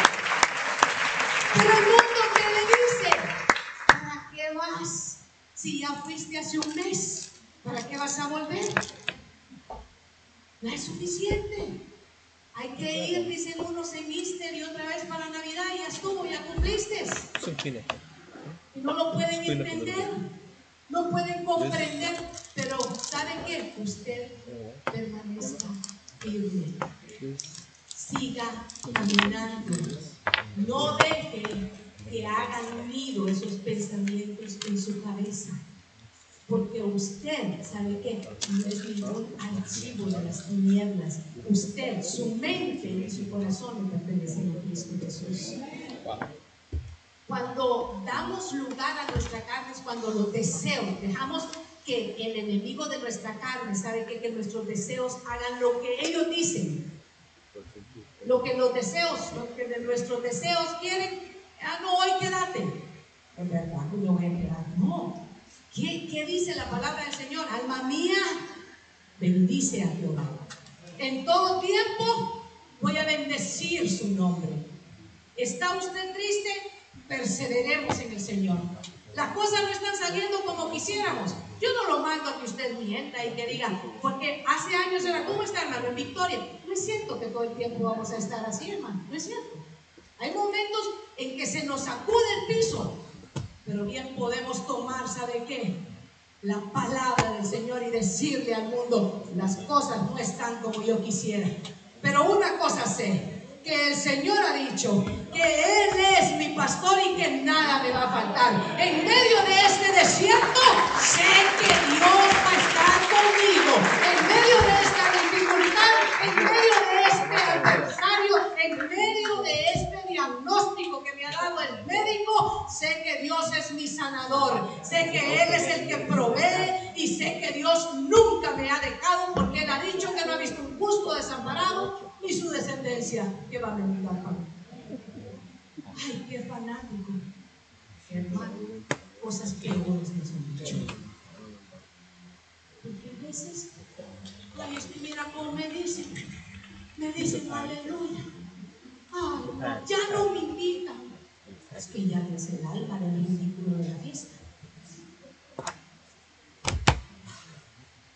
Pero el mundo que le dice, ¿para qué vas? Si ya fuiste hace un mes, ¿para qué vas a volver? No es suficiente. Hay que ir, dicen unos en Easter y otra vez para Navidad, ya estuvo, ya cumpliste. Y no lo pueden entender. no pueden comprender, pero ¿sabe qué? Usted permanezca firme. Siga caminando. No deje que hagan nido esos pensamientos en su cabeza. Porque usted, ¿sabe qué? No es ningún archivo de las tinieblas. Usted, su mente y su corazón pertenecen a Cristo Jesús. Cuando damos lugar a nuestra carne es cuando los deseos, dejamos que el enemigo de nuestra carne, ¿sabe qué? Que nuestros deseos hagan lo que ellos dicen. Lo que los deseos, lo que de nuestros deseos quieren, ah, no, hoy quédate. Es verdad, no voy a quedar. No, ¿Qué, dice la palabra del Señor? Alma mía, bendice a Jehová. En todo tiempo voy a bendecir su nombre. ¿Está usted triste? Perseveremos en el Señor. Las cosas no están saliendo como quisiéramos. Yo no lo mando a que usted mienta y que diga, porque hace años era, ¿cómo está hermano? En victoria. No es cierto que todo el tiempo vamos a estar así, hermano. No es cierto. Hay momentos en que se nos sacude el piso, pero bien podemos tomar, ¿sabe qué? La palabra del Señor y decirle al mundo, las cosas no están como yo quisiera. Pero una cosa sé, que el Señor ha dicho que Él es mi pastor y que nada me va a faltar. En medio de este desierto, sé que Dios va a estar conmigo. Diagnóstico que me ha dado el médico, sé que Dios es mi sanador. Sé que Él es el que provee y sé que Dios nunca me ha dejado porque Él ha dicho que no ha visto un justo desamparado y su descendencia que va a venir. Ay, qué fanático. Hermano, cosas peores nos han dicho. Porque a veces, es que mira cómo me dicen, me dicen aleluya. Ay, ya no me invitan. Es que ya es el alma del ridículo de la fiesta.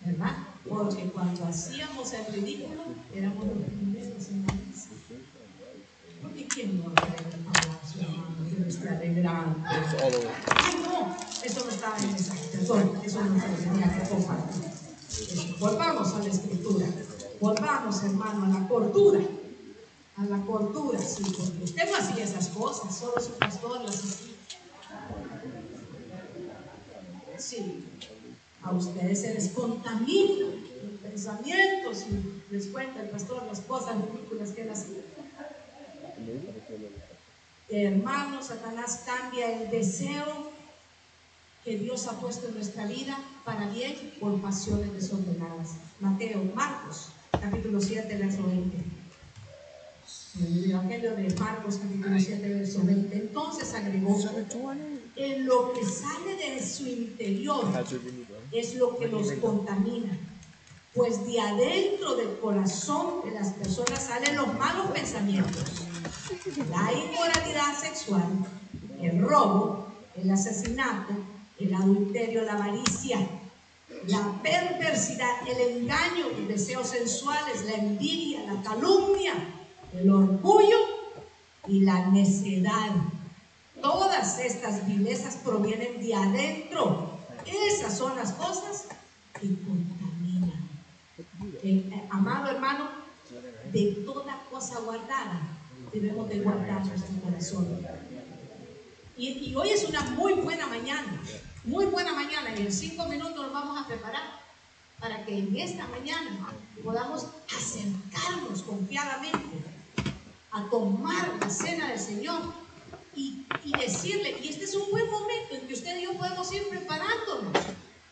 ¿Verdad? Porque cuando hacíamos el ridículo, éramos los primeros en la mesa. Porque ¿quién no hablar su hermano que no está alegrando? Ay, no, eso no estaba en esa perdón, eso no se tenía que compartir. Volvamos a la escritura, volvamos hermano a la cordura, a la cordura, sí, porque usted no hacía esas cosas, solo su pastor las hacía. Sí, a ustedes se les contamina los pensamientos y les cuenta el pastor las cosas ridículas que él hacía. Hermano, Satanás cambia el deseo que Dios ha puesto en nuestra vida para bien por pasiones desordenadas. Mateo, Marcos, capítulo 7, verso 20. El Evangelio de Marcos, capítulo 7, verso 20. Entonces agregó, en lo que sale de su interior es lo que nos contamina. Pues de adentro del corazón de las personas salen los malos pensamientos, la inmoralidad sexual, el robo, el asesinato, el adulterio, la avaricia, la perversidad, el engaño, los deseos sensuales, la envidia, la calumnia, el orgullo y la necedad. Todas estas vilezas provienen de adentro. Esas son las cosas que contaminan. Eh, amado hermano, de toda cosa guardada debemos de guardar nuestro corazón. Y, y, hoy es una muy buena mañana, muy buena mañana. Y en cinco minutos nos vamos a preparar para que en esta mañana podamos acercarnos confiadamente a tomar la cena del Señor y, decirle, y este es un buen momento en que usted y yo podemos ir preparándonos,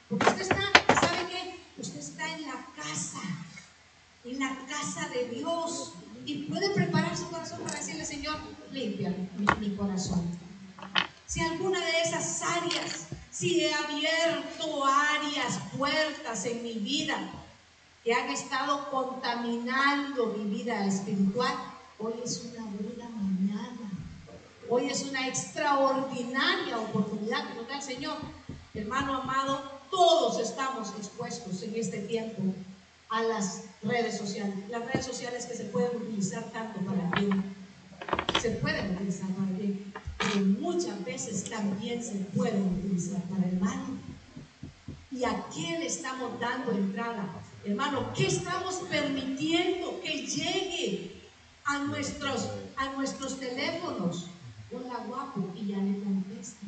porque usted está, ¿sabe qué? Usted está en la casa, en la casa de Dios, y puede preparar su corazón para decirle, Señor, limpia mi, mi corazón. Si alguna de esas áreas, si he abierto áreas, puertas en mi vida que han estado contaminando mi vida espiritual, hoy es una buena mañana Hoy es una extraordinaria oportunidad que nos da el Señor. Hermano amado, todos estamos expuestos en este tiempo a las redes sociales. Las redes sociales que se pueden utilizar tanto para bien, se pueden utilizar para bien, pero muchas veces también se pueden utilizar para el mal. ¿Y a quién estamos dando entrada? Hermano, ¿qué estamos permitiendo que llegue a nuestros, a nuestros teléfonos? Hola guapo, y ya le contesta.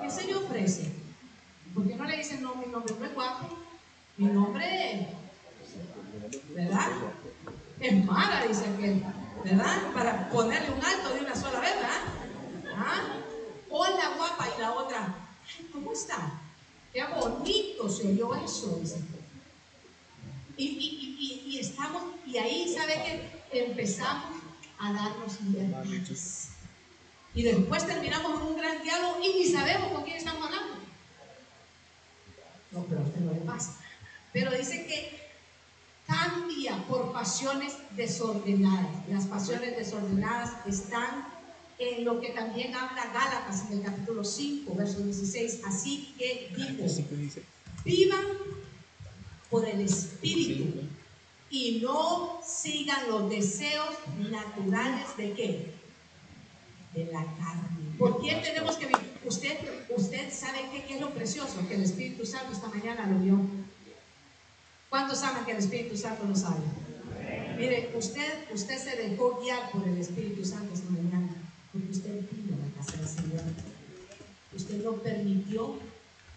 ¿Qué se le ofrece? Porque no le dicen, no, mi nombre no es guapo, mi nombre es, ¿verdad? Es mala, dice aquel, ¿verdad? Para ponerle un alto de una sola vez, ¿verdad? ¿Ah? Hola guapa, y la otra, ¿cómo está? Qué bonito se oyó eso, dice. Y, y, y, y, estamos, y ahí, ¿sabe que Empezamos a darnos libertades. Y después terminamos en un gran diálogo y ni sabemos con quién estamos hablando. No, pero a usted no le pasa. Pero dice que cambia por pasiones desordenadas. Las pasiones desordenadas están en lo que también habla Gálatas en el capítulo 5, verso 16. Así que digo, vivan por el Espíritu y no sigan los deseos naturales de qué? De la carne. ¿Por quién tenemos que vivir? Usted, usted sabe qué, es lo precioso que el Espíritu Santo esta mañana lo vio. ¿Cuántos saben que el Espíritu Santo lo sabe? Mire, usted, usted se dejó guiar por el Espíritu Santo esta mañana, porque usted vino a la casa del Señor. Usted no permitió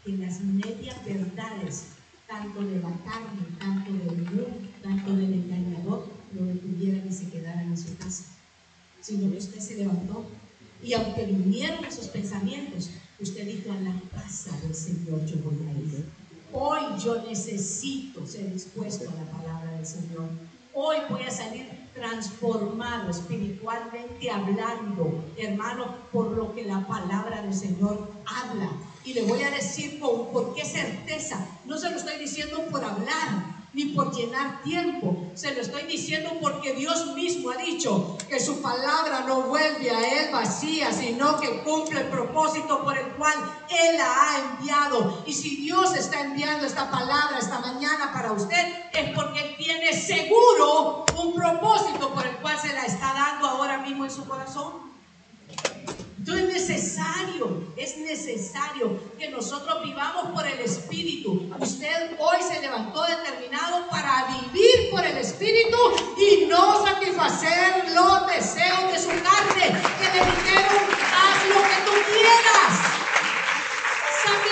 que las medias verdades, tanto de la carne, tanto del mundo, tanto del engañador, lo detuvieran y se quedaran en su casa. Sino que usted se levantó y aunque vinieron esos pensamientos, usted dijo a la casa del Señor yo voy a ir. Hoy yo necesito ser dispuesto a la palabra del Señor. Hoy voy a salir transformado espiritualmente hablando, hermano, por lo que la palabra del Señor habla. Y le voy a decir con qué certeza. No se lo estoy diciendo por hablar, ni por llenar tiempo. Se lo estoy diciendo porque Dios mismo ha dicho que su palabra no vuelve a Él vacía, sino que cumple el propósito por el cual Él la ha enviado. Y si Dios está enviando esta palabra esta mañana para usted, es porque Él tiene seguro un propósito por el cual se la está dando ahora mismo en su corazón. Entonces es necesario, es necesario que nosotros vivamos por el Espíritu. Usted hoy se levantó determinado para vivir por el Espíritu y no satisfacer los deseos de su carne, que le dijeron, haz lo que tú quieras.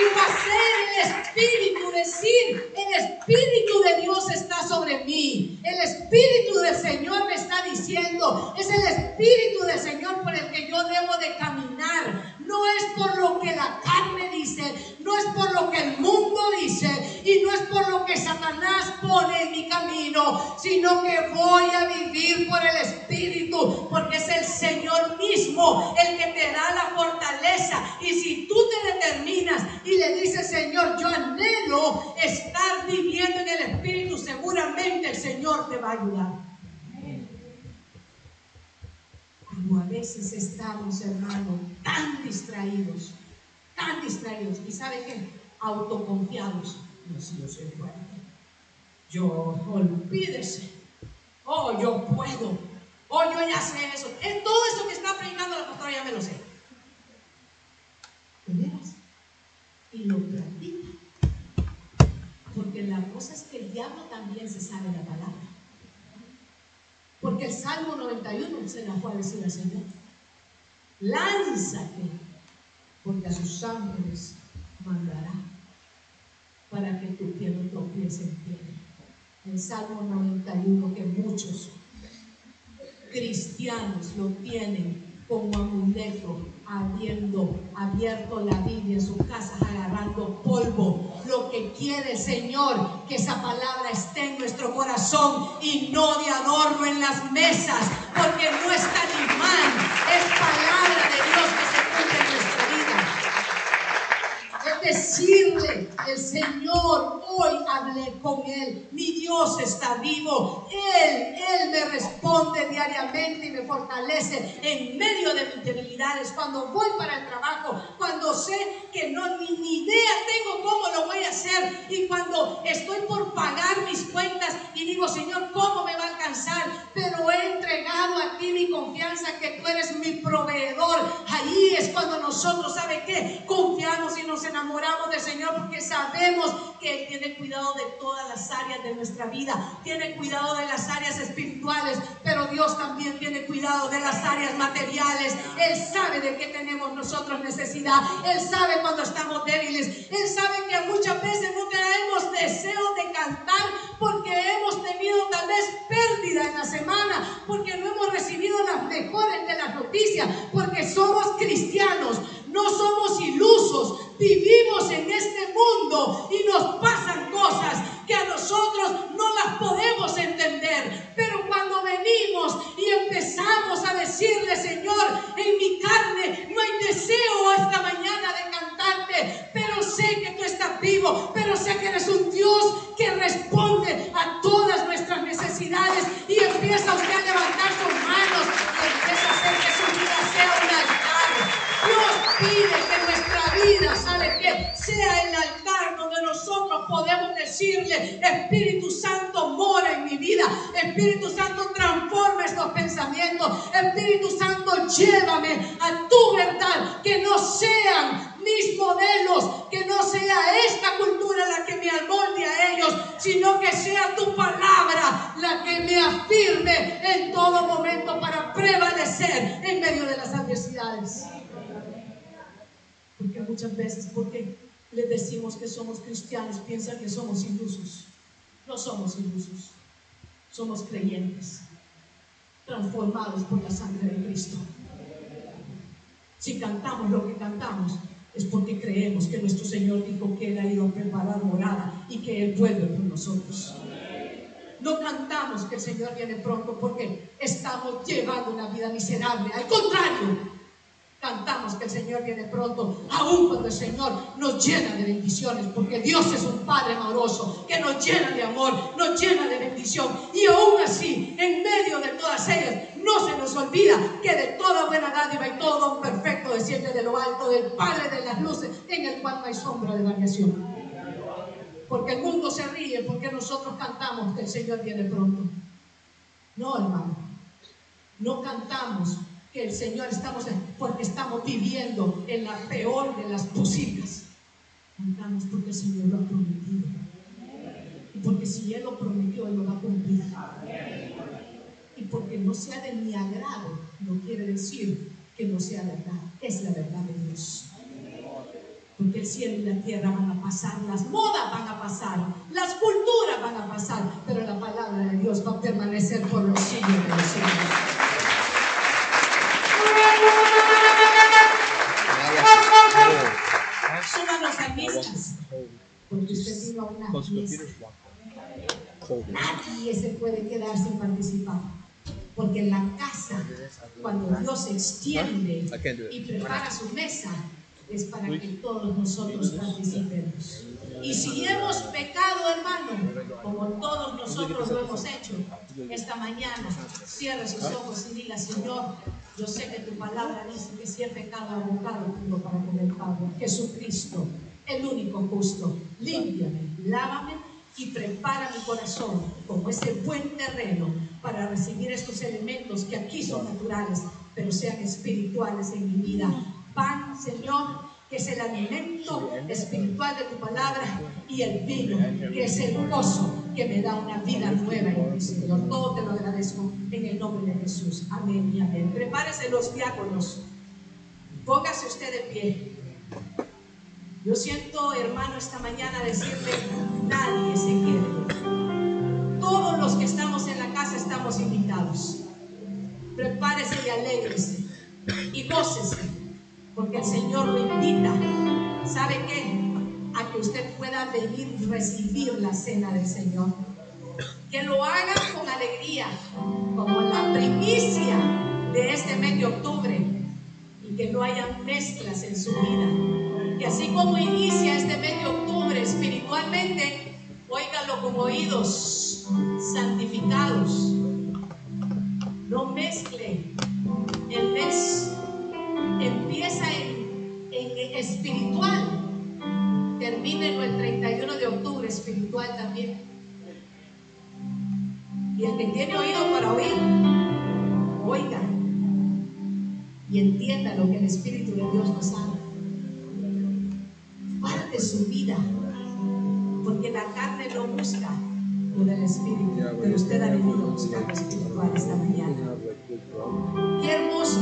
Satisfacer el Espíritu, decir, el Espíritu de Dios está sobre mí. El Espíritu del Señor me está diciendo, es el Espíritu del Señor por el que yo debo de caminar. No es por lo que la carne dice, no es por lo que el mundo dice y no es por lo que Satanás pone en mi camino, sino que voy a vivir por el Espíritu, porque es el Señor mismo el que te da la fortaleza. Y si tú te determinas le dices, Señor, yo anhelo estar viviendo en el Espíritu, seguramente el Señor te va a ayudar. A veces estamos, hermano, tan distraídos, tan distraídos, y ¿sabe qué? Autoconfiados. No, si yo soy fuerte. Yo, olvídese. Oh, yo puedo. Oh, yo ya sé eso. En todo eso que está predicando la pastora ya me lo sé. ¿De Y lo practica. Porque la cosa es que el diablo también se sabe la palabra. Porque el Salmo 91 se la fue a decir al Señor. Lánzate, porque a sus ángeles mandará para que tu pie no tropiece en pie. El Salmo 91 que muchos cristianos lo tienen como amuleto, habiendo abierto la Biblia en sus casas, agarrando polvo. Lo que quiere el Señor, que esa palabra esté en nuestro corazón y no de adorno en las mesas, porque no es animal, es palabra de Dios que se cumple en nuestra vida. Es decirle, el Señor, hoy hablé con Él, mi Dios está vivo, Él, Él me responde diariamente y me fortalece en medio de mis debilidades, cuando voy para el trabajo, cuando sé que no ni, ni idea tengo cómo lo voy a hacer y cuando estoy por pagar mis cuentas y digo, Señor, ¿cómo me va a alcanzar? Pero he entregado a ti mi confianza que tú eres mi proveedor. Ahí es cuando nosotros, ¿sabe qué? Confiamos y nos enamoramos del Señor porque sabemos que Él tiene cuidado de todas las áreas de nuestra vida, tiene cuidado de las áreas espirituales, pero Dios también tiene cuidado de las áreas materiales. Él sabe de qué tenemos nosotros necesidad, Él sabe cuando estamos débiles, Él sabe que muchas veces no tenemos deseo de cantar porque hemos tenido tal vez pérdida en la semana, porque no hemos recibido las mejores de las noticias, porque somos cristianos, no somos ilusos, vivimos en este mundo y nos pasan cosas que a nosotros no las podemos entender. Pero cuando venimos y empezamos a decirle, Señor, en mi carne no hay deseo esta mañana de cantarte, pero sé que tú estás vivo, pero sé que eres un Dios que responde a todas nuestras necesidades y empieza Espíritu Santo, mora en mi vida. Espíritu Santo, transforma estos pensamientos. Espíritu Santo, llévame a tu verdad. Que no sean mis modelos, que no sea esta cultura la que me amolde a ellos, sino que sea tu palabra la que me afirme en todo momento para prevalecer en medio de las adversidades. Porque muchas veces, porque les decimos que somos cristianos, piensan que somos ilusos. No somos ilusos, somos creyentes, transformados por la sangre de Cristo. Si cantamos lo que cantamos, es porque creemos que nuestro Señor dijo que Él ha ido a preparar morada y que Él vuelve por nosotros. No cantamos que el Señor viene pronto porque estamos llevando una vida miserable. Al contrario, cantamos que el Señor viene pronto, aun cuando el Señor nos llena de bendiciones, porque Dios es un Padre amoroso que nos llena de amor, nos llena de bendición. Y aún así, en medio de todas ellas, no se nos olvida que de toda buena dádiva y todo don perfecto desciende de lo alto del Padre de las luces, en el cual no hay sombra de variación. Porque el mundo se ríe, porque nosotros cantamos que el Señor viene pronto. No, hermano, no cantamos que el Señor estamos, porque estamos viviendo en la peor de las posibles. Cantamos porque el Señor lo ha prometido. Y porque si Él lo prometió, Él lo va a cumplir. Y porque no sea de mi agrado, no quiere decir que no sea verdad. Es la verdad de Dios. Porque el cielo y la tierra van a pasar, las modas van a pasar, las culturas van a pasar, pero la palabra de Dios va a permanecer por los siglos. Súbanos salmistas. Porque usted Nadie se puede quedar sin participar. Porque en la casa, cuando Dios extiende y prepara su mesa, es para que todos nosotros participemos. Y si hemos pecado, hermano, como todos nosotros lo hemos hecho, esta mañana cierre sus ojos y diga, Señor, yo sé que tu palabra dice que si he pecado, abocado tengo para comer Padre. Jesucristo, el único justo, límpiame, lávame y prepara mi corazón como ese buen terreno para recibir estos elementos que aquí son naturales, pero sean espirituales en mi vida. Pan, Señor, que es el alimento espiritual de tu palabra, y el vino, que es el gozo que me da una vida nueva en mi Señor. Todo te lo agradezco en el nombre de Jesús. Amén y amén. Prepárese los diáconos. Póngase usted de pie. Yo siento, hermano, esta mañana decirle, nadie se quiere. Todos los que estamos en la casa estamos invitados. Prepárese y alégrese y gócese porque el Señor lo invita, ¿sabe qué? A que usted pueda venir y recibir la cena del Señor. Que lo haga con alegría, como la primicia de este mes de octubre, y que no haya mezclas en su vida. Que así como inicia este mes de octubre espiritualmente, óigalo con oídos santificados. No mezcle el mes empieza en, espiritual, termine el 31 de octubre espiritual también. Y el que tiene oído para oír, oiga y entienda lo que el Espíritu de Dios nos habla su vida, porque la carne no busca con el Espíritu, pero usted ha venido a buscar lo espiritual esta mañana. Qué hermoso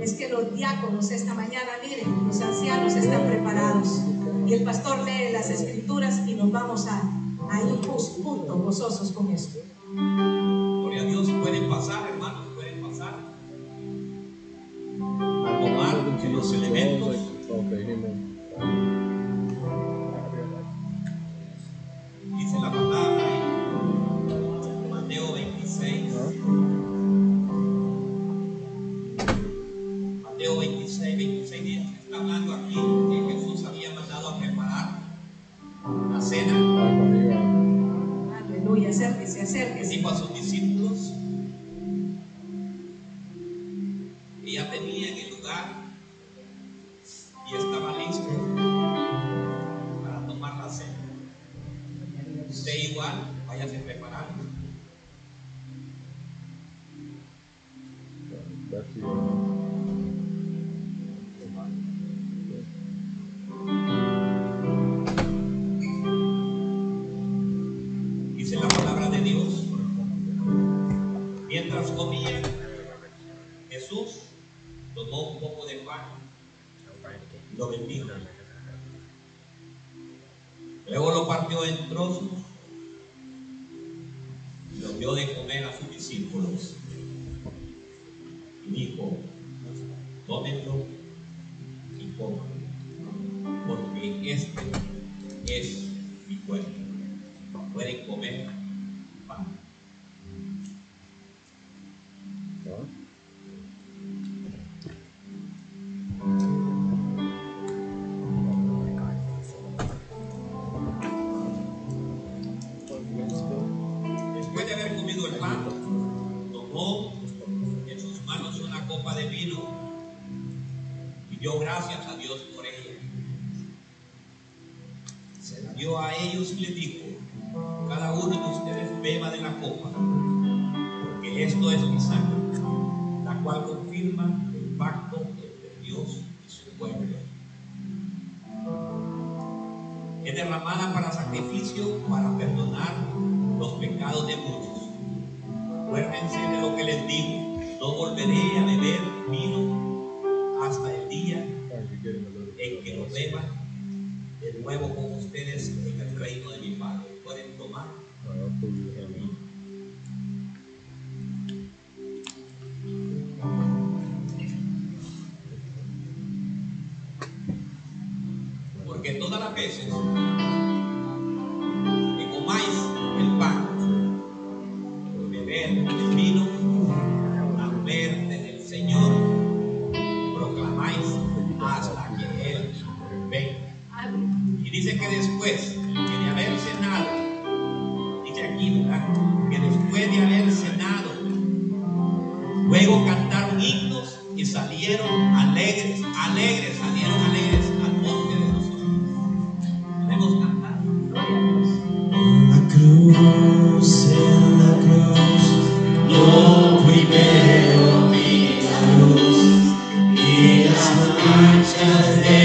es que los diáconos esta mañana, miren, los ancianos están preparados y el pastor lee las escrituras y nos vamos a, a ir juntos, gozosos con esto. It's. este Deus.